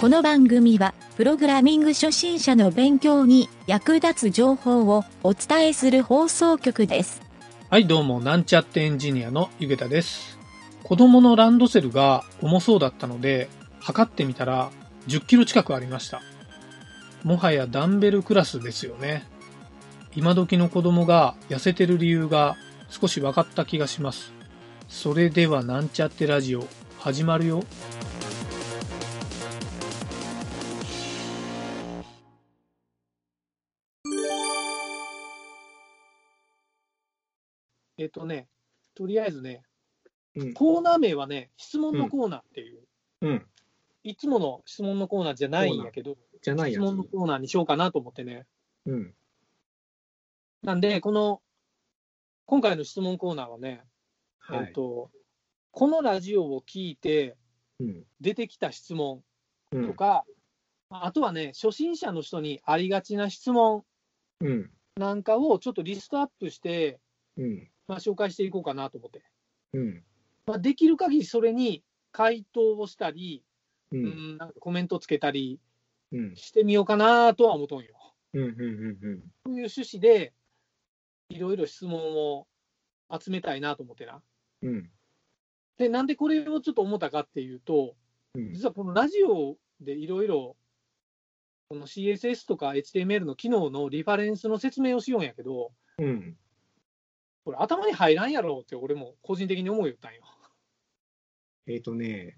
この番組は、プログラミング初心者の勉強に役立つ情報をお伝えする放送局です。はい、どうも、なんちゃってエンジニアのゆげたです。子供のランドセルが重そうだったので、測ってみたら10キロ近くありました。もはやダンベルクラスですよね。今時の子供が痩せてる理由が少し分かった気がします。それではなんちゃってラジオ始まるよ。えっとね、とりあえずね、うんコーナー名はね、質問のコーナーっていう、うん。いつもの質問のコーナーじゃないんやけど、じゃない。質問のコーナーにしようかなと思ってね。うん。なんで、この、今回の質問コーナーはね、はい。えっと、このラジオを聞いてうん。出てきた質問うんとか、あとはね、初心者の人にありがちな質問うん。なんかをちょっとリストアップして、うん。まあ、紹介していこうかなと思って。うん。まあ、できる限りそれに回答をしたり、う。うんん、なんかコメントつけたりうん。してみようかなとは思うとんよ。うん。うん。うん。そういう趣旨で、いろいろ質問を集めたいなと思ってな。うん。で、なんでこれをちょっと思ったかっていうと、うん。実はこのラジオでいろいろ、この CSS とか HTML の機能のリファレンスの説明をしようんやけど、うん。これ頭に入らんやろって俺も個人的に思うよったんよ。えっとね、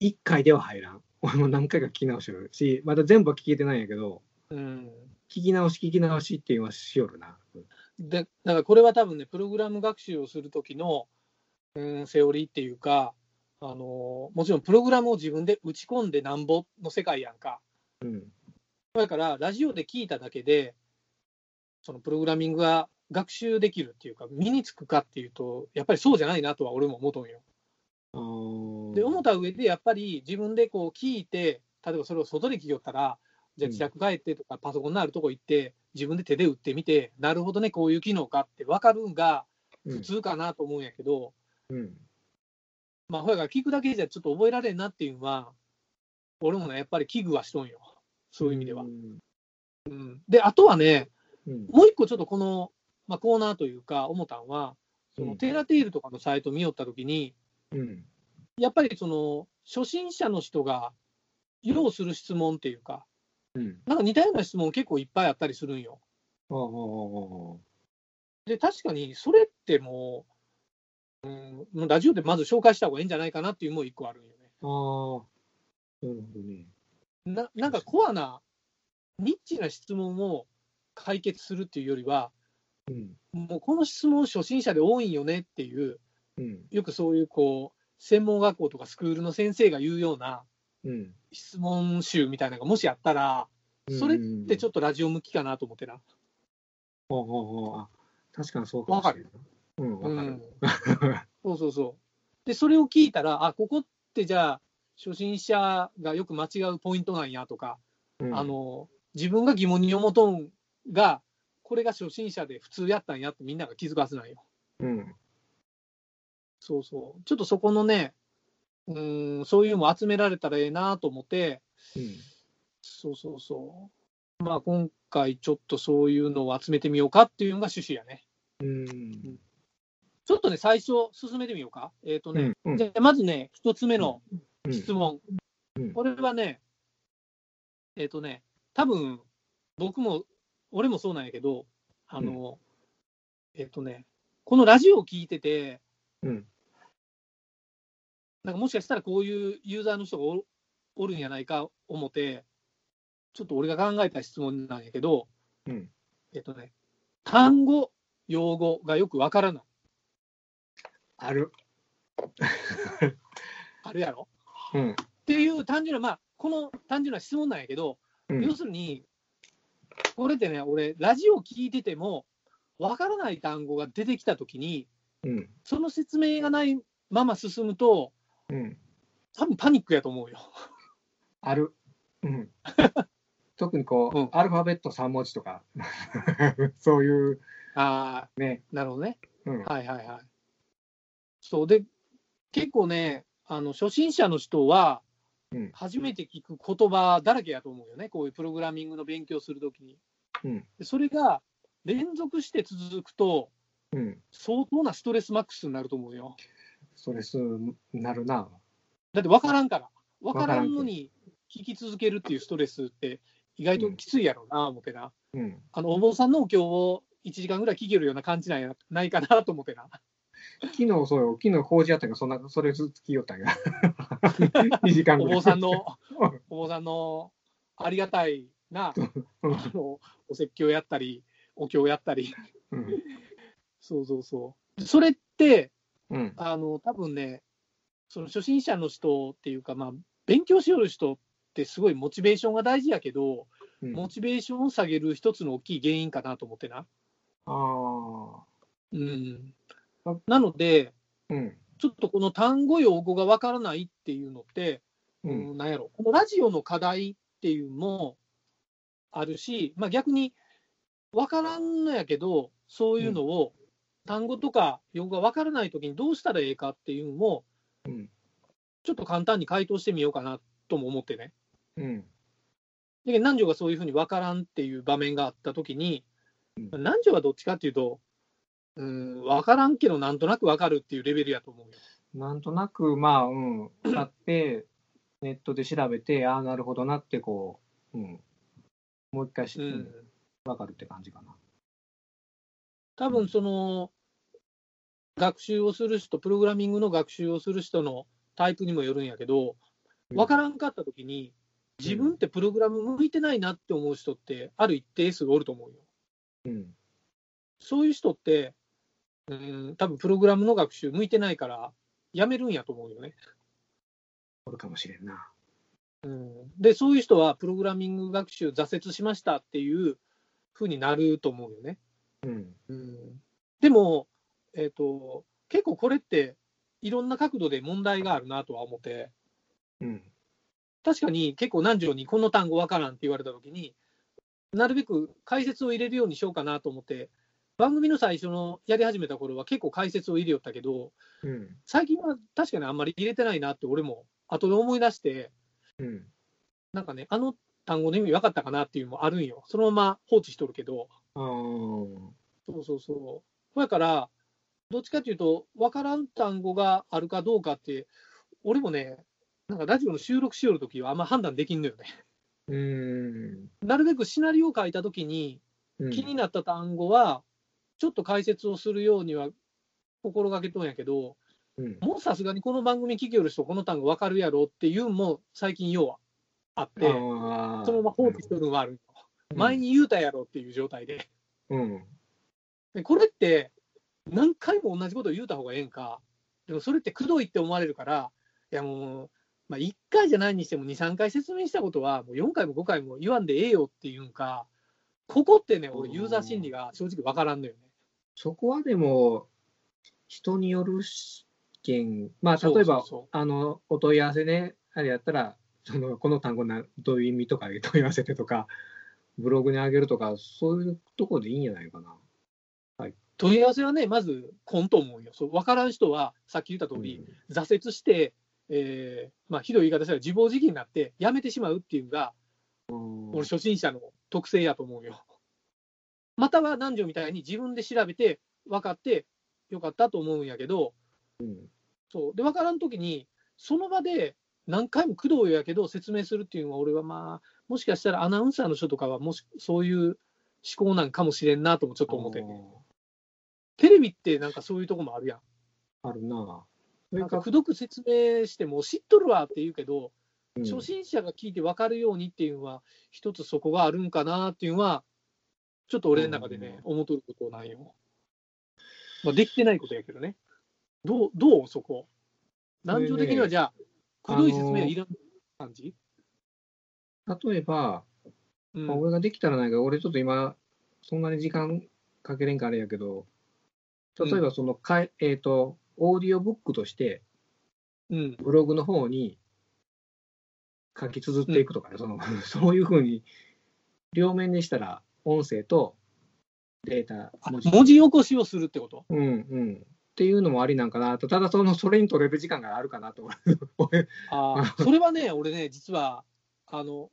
一回では入らん。俺も何回か聞き直してるし、まだ全部は聞けてないんやけど、うん。聞き直し聞き直しっていうのはしよるな。で、だからこれは多分ね、プログラム学習をするときの、うん、セオリーっていうか、あのもちろんプログラムを自分で打ち込んでなんぼの世界やんか。うん。だから、ラジオで聞いただけで、そのプログラミングが学習できるっていうか、身につくかっていうと、やっぱりそうじゃないなとは俺も思うとんよ。で、思った上で、やっぱり自分でこう聞いて、例えばそれを外で聞きよったら、じゃあ自宅帰ってとか、パソコンのあるとこ行って、自分で手で打ってみて、なるほどね、こういう機能かって分かるんが普通かなと思うんやけど、うん。まあ、ほやから聞くだけじゃちょっと覚えられんなっていうのは、俺もね、やっぱり危惧はしとんよ。そういう意味ではう。ん。うん、で、あとはね、うん。もう一個ちょっとこの、まあ、コーナーというか、思ったんは、そのうんテーラテールとかのサイト見よったときに、うん。やっぱりその初心者の人が要する質問っていうか、うん。なんか似たような質問結構いっぱいあったりするんよ。ああ、ああ、で、確かにそれってもう、うん、ラジオでまず紹介した方がいいんじゃないかなっていうのも一個あるんよね。ああ。なるほどね。ななんかコアな、ニッチな質問を解決するっていうよりは、うん。もうこの質問初心者で多いんよねっていう、うん。よくそういうこう、専門学校とかスクールの先生が言うようなうん。質問集みたいなのがもしあったら、それってちょっっとラジオ向きかなと思ってな。と。ああ、ああ。確かにそうかもしれない。うん、わかる。そうそうそう。で、それを聞いたら、あ、ここってじゃあ、初心者がよく間違うポイントなんやとか、うんあ、の、自分が疑問に思うとんが、これが初心者で普通やったんやってみんなが気づかせないよ。うん。そうそう。ちょっとそこのね、うーん、そういうのも集められたらええなと思って、うん。そうそうそう。まあ今回ちょっとそういうのを集めてみようかっていうのが趣旨やね。うん。ちょっとね、最初進めてみようか。えっ、とね、うんうんじゃあまずね、一つ目のうん質問。うんこれはね、えっ、とね、多分僕も、俺もそうなんやけど、あの、えっ、とね、このラジオを聞いてて、うん。なんかもしかしたらこういうユーザーの人がおおるんやないか思って、ちょっと俺が考えた質問なんやけど、うん。えっ、とね、単語、用語がよくわからない。ある。あるやろ？うん。っていう単純な、まあ、この単純な質問なんやけど、うん要するに、これってね、俺、ラジオ聞いてても、わからない単語が出てきたときに、うん。その説明がないまま進むと、うん。多分パニックやと思うよ。ある。うん。特にこう、うんアルファベット3文字とか、そういう、ああ、ね。なるほどね。うん。はいはいはい。そうで、結構ね、あの初心者の人は、うん初めて聞く言葉だらけやと思うよね、こういうプログラミングの勉強するときに。うんでそれが連続して続くと、うん。相当なストレスマックスになると思うよ。ストレスなるな。だって分からんから。分かわからんらんのに聞き続けるっていうストレスって意外ときついやろうな、思ってな。うん。あの、お坊さんのお経を1時間ぐらい聞けるような感じなんやないかなと思ってな。昨日そうよ、昨日工事やったんが、そんな、それずつ聞きよったんや。2時間おぐらい。坊さんの、お坊さんのありがたいな、うんあの、お説教やったり、お経やったり。うん。そうそうそう。それって、うん。あの、多分ね、その初心者の人っていうか、まあ、勉強しよる人ってすごいモチベーションが大事やけど、うん、モチベーションを下げる一つの大きい原因かなと思ってな。あうんあ。なので、あ。うん。ちょっとこの単語用語がわからないっていうのって、う。うんん、なんやろ、このラジオの課題っていうのもあるし、まあ、逆に分からんのやけど、そういうのを、単語とか用語が分からないときにどうしたらええかっていうのも、うん。ちょっと簡単に回答してみようかなとも思ってね。うん。で南條がそういうふうに分からんっていう場面があったときに、うん南條はどっちかっていうと、うん、分からんけど、なんとなく分かるっていうレベルやと思うよ。なんとなく、まあ、うん。使って、ネットで調べて、ああ、なるほどなって、こう、うん。もう一回し、ううんん、わかるって感じかな。多分その学習をする人、プログラミングの学習をする人のタイプにもよるんやけど、分からんかったときに、自分ってプログラム向いてないなって思う人って、ある一定数おると思うよ。うん。そういう人って、うん、多分プログラムの学習向いてないから、やめるんやと思うよね。おるかもしれんな。うん、で、そういう人は、プログラミング学習挫折しましたっていうふうになると思うよね。うん。うんでも、えっと結構これっていろんな角度で問題があるなとは思ってうん。確かに結構何条にこの単語わからんって言われた時になるべく解説を入れるようにしようかなと思って番組の最初のやり始めた頃は結構解説を入れよったけどうん。最近は確かにあんまり入れてないなって俺も後で思い出してうん。なんかねあの単語の意味分かったかなっていうのもあるんよそのまま放置しとるけど。そうそうそう。だから、どっちかというと、分からん単語があるかどうかって、俺もね、なんかラジオの収録しよるときはあんま判断できんのよね。うん。なるべくシナリオを書いたときに、うん気になった単語は、ちょっと解説をするようには心がけとんやけど、うん。もうさすがにこの番組聞きよる人、この単語分かるやろっていうのも最近要はあって。そのまま放置しとるのはあるよ。前に言うたやろっていう状態で。うん。でこれって、何回も同じことを言うた方がええんか、でもそれってくどいって思われるから、いやもう、まあ、1回じゃないにしても2、3回説明したことは、もう4回も5回も言わんでええよっていうんか、ここってね、俺、ユーザー心理が正直わからんのよね。そこはでも、人によるけん、まあ、例えば、あの、お問い合わせね、あれやったら、その、この単語な、どういう意味とかで問い合わせてとか、ブログに上げるとか、そういうとこでいいんじゃないかな。問い合わせはね、まず、こんと思うよ。そう分からん人は、さっき言った通り、挫折して、えーまあ、ひどい言い方したら自暴自棄になって、やめてしまうっていうのが、うん。俺、初心者の特性やと思うよ。または南條みたいに自分で調べて、分かってよかったと思うんやけど、うんそうで分からんときに、その場で何回も工藤やけど説明するっていうのは、俺はまあ、もしかしたらアナウンサーの人とかは、もしそういう思考なんかもしれんなともちょっと思ってね。テレビってなんかそういうとこもあるやん。あるな。なんかか、くどく説明しても知っとるわって言うけど、うん初心者が聞いて分かるようにっていうのは、一つそこがあるんかなっていうのは、ちょっと俺の中でね、思っとることなんよ。まあ、できてないことやけどね。どう、どうそこ？男女的にはじゃあ、くどい説明はいらん感じ、例えば、うんまあ俺ができたらないけど、俺ちょっと今、そんなに時間かけれんかあれやけど、例えばそのかい、えっ、と、オーディオブックとして、うん。ブログの方に書き綴っていくとかね、その そういうふうに、両面にしたら、音声とデータ、文字。文字起こしをするってこと？うんうん。っていうのもありなんかなと、ただその、それに取れる時間があるかなと。ああ、それはね、俺ね、実は、あの、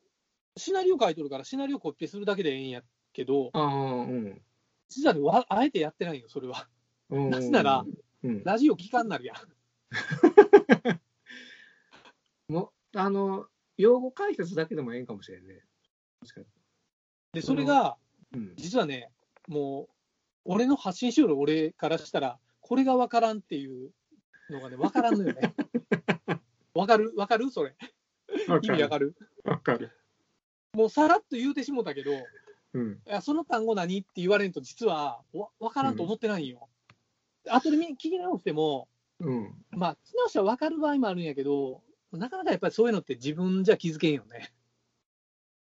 シナリオ書いとるから、シナリオコピペするだけでええんやけど、ああ、うん。実はね、わあえてやってないよ、それは。うんなぜなら、うん、ラジオ聞かんなるやん。もうあの、用語解説だけでもええんかもしれんね。で、それが、うん。実はね、もう、俺の発信しよる俺からしたら、これが分からんっていうのがね、分からんのよね。分かる？分かる？それ。意味分かる？わかる。もうさらっと言うてしもたけど、いうん。やその単語何って言われんと、実はわ分からんと思ってないんよ。後で見聞き直しても、うん。まあ、聞き直したら分かる場合もあるんやけど、なかなかやっぱりそういうのって自分じゃ気づけんよね。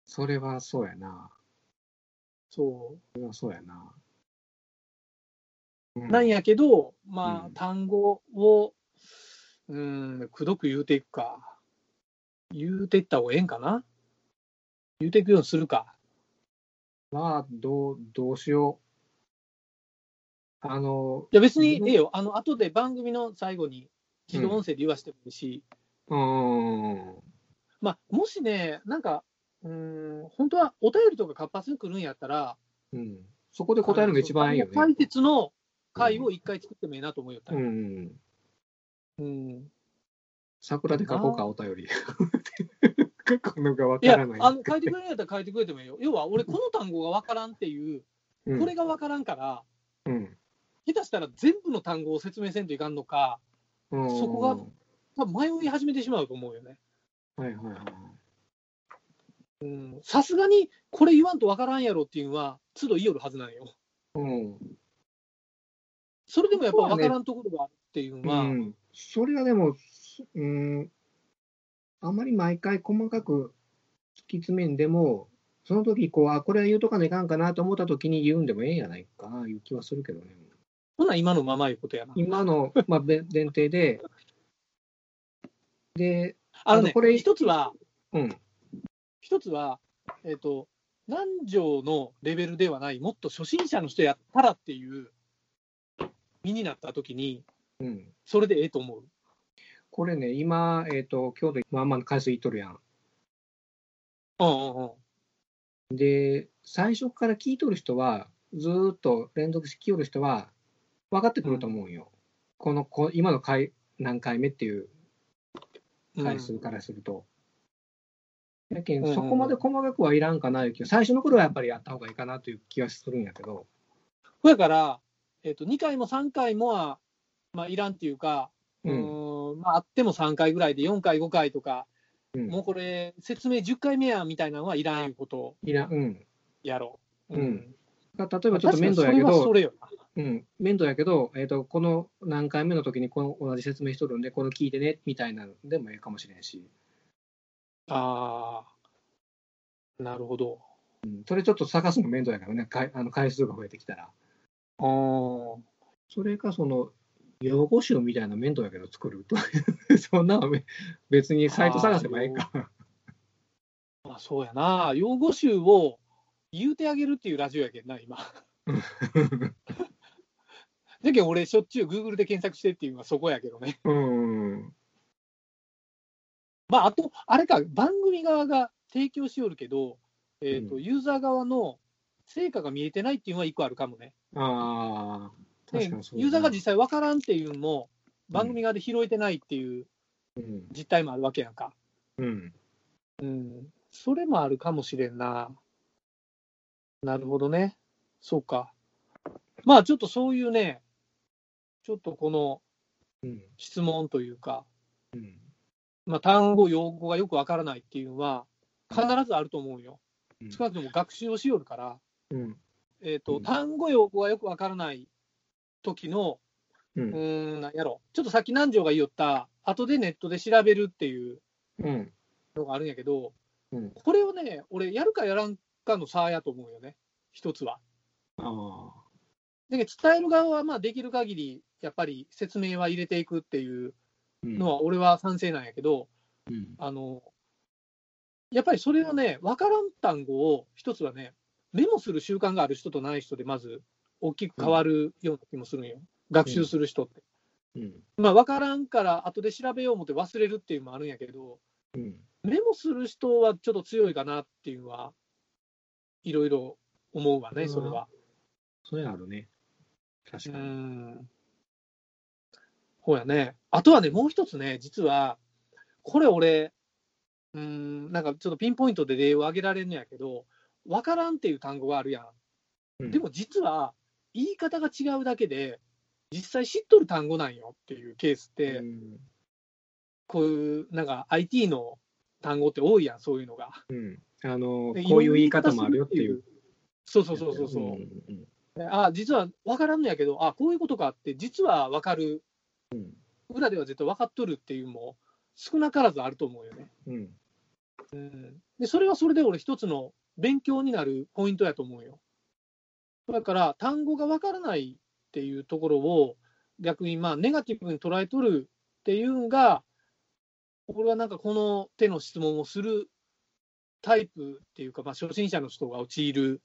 それはそうやな。そう。そうやな。うんなんやけど、まあ、うん単語を、うん、くどく言うていくか。言うていった方がええんかな？言うていくようにするか。まあ、どう、どうしよう。あの、いや、別にええよ。あの、後で番組の最後に自動音声で言わせてもいいし、うーん。まあ、もしね、なんか、うん、本当はお便りとか活発に来るんやったら、うん。そこで答えるのが一番いいよね。解説の回を一回作ってもいいなと思うよったら。うん。うん桜で書こうか、お便り。書くのがわからない。あの書いてくれるんやったら書いてくれてもいいよ。要は、俺、この単語がわからんっていう、うんこれがわからんから、うん。下手したら全部の単語を説明せんといかんのか、うんそこが多分迷い始めてしまうと思うよね。はいはいはい。うんさすがにこれ言わんとわからんやろっていうのは、都度言いよるはずなんよ。うん。それでもやっぱそうはねわからんところがあるっていうのは、うん、それはでも、うん、あまり毎回細かく突き詰めんでも、その時こう、あ、これは言うとかないかんかなと思った時に言うんでもええんやないかな、いう気はするけどね。ほな今のままいうことやな。今の、まあ、べ 前提で、で、あのね、あのこれ一つは、うん、一つは、えっ、と、南條のレベルではない、もっと初心者の人やったらっていう身になった時に、うん。それでええと思う。これね、今、えっ、と、今日でまあまあ回数いっとるやん。うんうんうん。で、最初から聞いとる人は、ずーっと連続して聞きよる人は、分かってくると思うんよ。このこ、今の回、何回目っていう回数からすると。やけん、うんうんうん。そこまで細かくはいらんかないう気が、最初の頃はやっぱりやった方がいいかなという気がするんやけど、だから、えっと2回も3回もは、まあ、いらんっていうか、ううんーんまあ、あっても3回ぐらいで4回、5回とか、うん、もうこれ、説明10回目やみたいなのはいらんいうこと。をいらん、うん。やろう。うん。例えばちょっと面倒やけ確かにそれうん、面倒やけど、えっ、と、この何回目の時にこの同じ説明しとるんで、これ聞いてね、みたいなのでもいいかもしれんし、ああ、なるほど。うん、それちょっと探すの面倒やからね、かいあの回数が増えてきたら。あーそれか、その、用語集みたいな面倒やけど作ると。そんなのべ別にサイト探せばいいか。まあ、そうやな、用語集を言うてあげるっていうラジオやけんな、今。だけど俺、しょっちゅう Google で検索してっていうのはそこやけどね。うん。まあ、あと、あれか、番組側が提供しよるけど、えーとうんユーザー側の成果が見えてないっていうのは一個あるかもね。ああ、で確かにそうだなユーザーが実際分からんっていうのも、番組側で拾えてないっていううん。実態もあるわけやんか。うん。うん、それもあるかもしれんな。なるほどね。そうか。まあ、ちょっとそういうね、ちょっとこのうん。質問というか、うん。まあ、単語、用語がよくわからないっていうのは、必ずあると思うよ。うん少なくとも学習をしよるから、うん。えーとうん単語、用語がよくわからない時の、う。うんーん、なんやろ、ちょっとさっき南條が言おった、後でネットで調べるっていううん。のがあるんやけど、うん。これをね、俺、やるかやらんかの差やと思うよね、一つは。ああ。だけど伝える側はまあできる限り、やっぱり説明は入れていくっていううんのは、俺は賛成なんやけど、うん。あのやっぱりそれをね、分からん単語を一つはね、メモする習慣がある人とない人で、まず大きく変わるような気もするんよ。学習する人って。うん。まあ、分からんから後で調べよう思って忘れるっていうのもあるんやけど、うん。メモする人はちょっと強いかなっていうのは、いろいろ思うわね、それは。それあるね。う確かに。ん。ほうやね。あとはね、もう一つね、実は、これ俺、うん、なんかちょっとピンポイントで例を挙げられるんやけど、分からんっていう単語があるやん。うんでも実は、言い方が違うだけで、実際知っとる単語なんよっていうケースって、うんこういう、なんか IT の単語って多いやん、そういうのが。うん。あの、でこういう言い方もあるよっていう。そうそうそうそうそう。んであ実は分からんのやけど、あこういうことかって、実は分かる、うん裏では絶対分かっとるっていうのも少なからずあると思うよね。うん。うん、でそれはそれで俺、一つの勉強になるポイントやと思うよ。だから、単語が分からないっていうところを、逆にまあネガティブに捉えとるっていうのが、俺はなんかこの手の質問をするタイプっていうか、まあ、初心者の人が陥る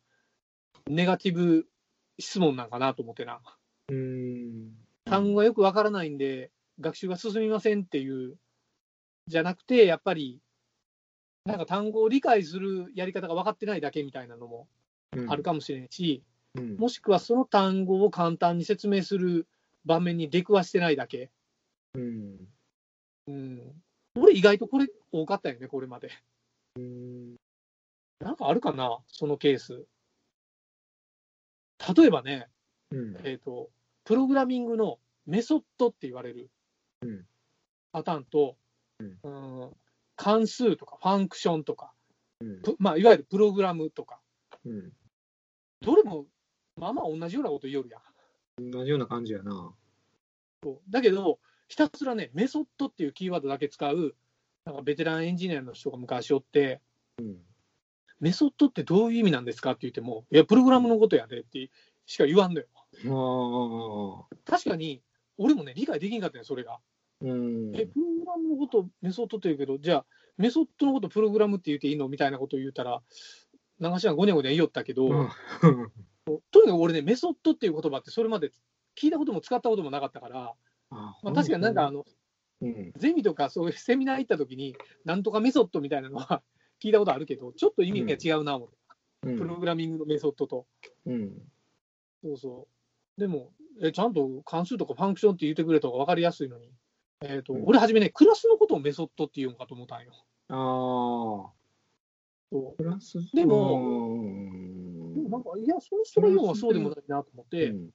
ネガティブ質問なんかなと思ってな。うん。単語がよくわからないんで、学習が進みませんっていう、じゃなくて、やっぱり、なんか単語を理解するやり方が分かってないだけみたいなのもあるかもしれんし、うん。もしくはその単語を簡単に説明する場面に出くわしてないだけ。うん。うん、俺、意外とこれ多かったよね、これまで。うん。なんかあるかな、そのケース。例えばね、うん。えっ、と、プログラミングのメソッドって言われるうんパターンと、うんうん関数とかファンクションとか、うん。プまあ、いわゆるプログラムとか、うん。どれもまあまあ同じようなこと言いよるやん。同じような感じやな。そうだけど、ひたすらね、メソッドっていうキーワードだけ使う、なんかベテランエンジニアの人が昔おって、うん。メソッドってどういう意味なんですかって言っても、いや、プログラムのことやでってしか言わんのよ。確かに、俺もね、理解できんかったよ、それが。うん。え、プログラムのことメソッドって言うけど、じゃあ、メソッドのことプログラムって言っていいのみたいなことを言うたら、長島ごにゃごにゃ言いよったけど、うんとにかく俺ね、メソッドっていう言葉ってそれまで聞いたことも使ったこともなかったから、あまあ、確かになんかあ、の、うん。ゼミとかそういうセミナー行った時に、なんとかメソッドみたいなのは 聞いたことあるけど、ちょっと意味が違うな、うんプログラミングのメソッドと。うん。そうそう。でも、えちゃんと関数とかファンクションって言ってくれた方が分かりやすいのに、えーとうん俺はじめね、クラスのことをメソッドって言うのかと思ったんよ。ああ。そうプラスでもうんでもなんか、いや、その人のようはそうでもないなと思って、うん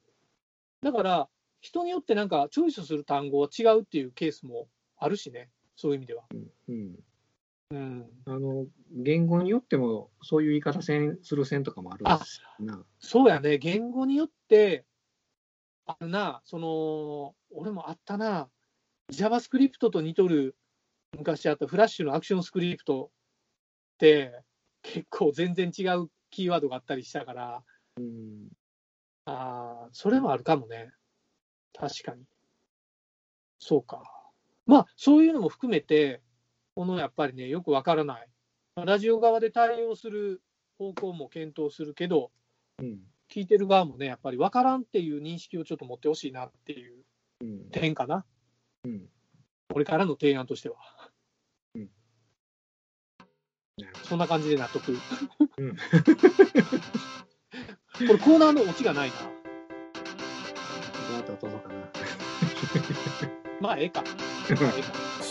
だから、人によってなんか、チョイスする単語は違うっていうケースもあるしね、そういう意味では。うん。うん、あの、言語によっても、そういう言い方せんする線とかもあるな。そうやね、言語によって、あるな、その、俺もあったな、JavaScript と似とる、昔あったフラッシュのアクションスクリプトって、結構全然違うキーワードがあったりしたから、うん。ああ、それもあるかもね。確かに。そうか。まあ、そういうのも含めて、このやっぱりね、よくわからない。ラジオ側で対応する方向も検討するけど、うん。聞いてる側もね、やっぱりわからんっていう認識をちょっと持ってほしいなっていううん。点かな。うん。これからの提案としては。なるほそんな感じで納得。うん これコーナーのオチがないな。ど。あとはどうぞかな。まあ、ええか。まあええか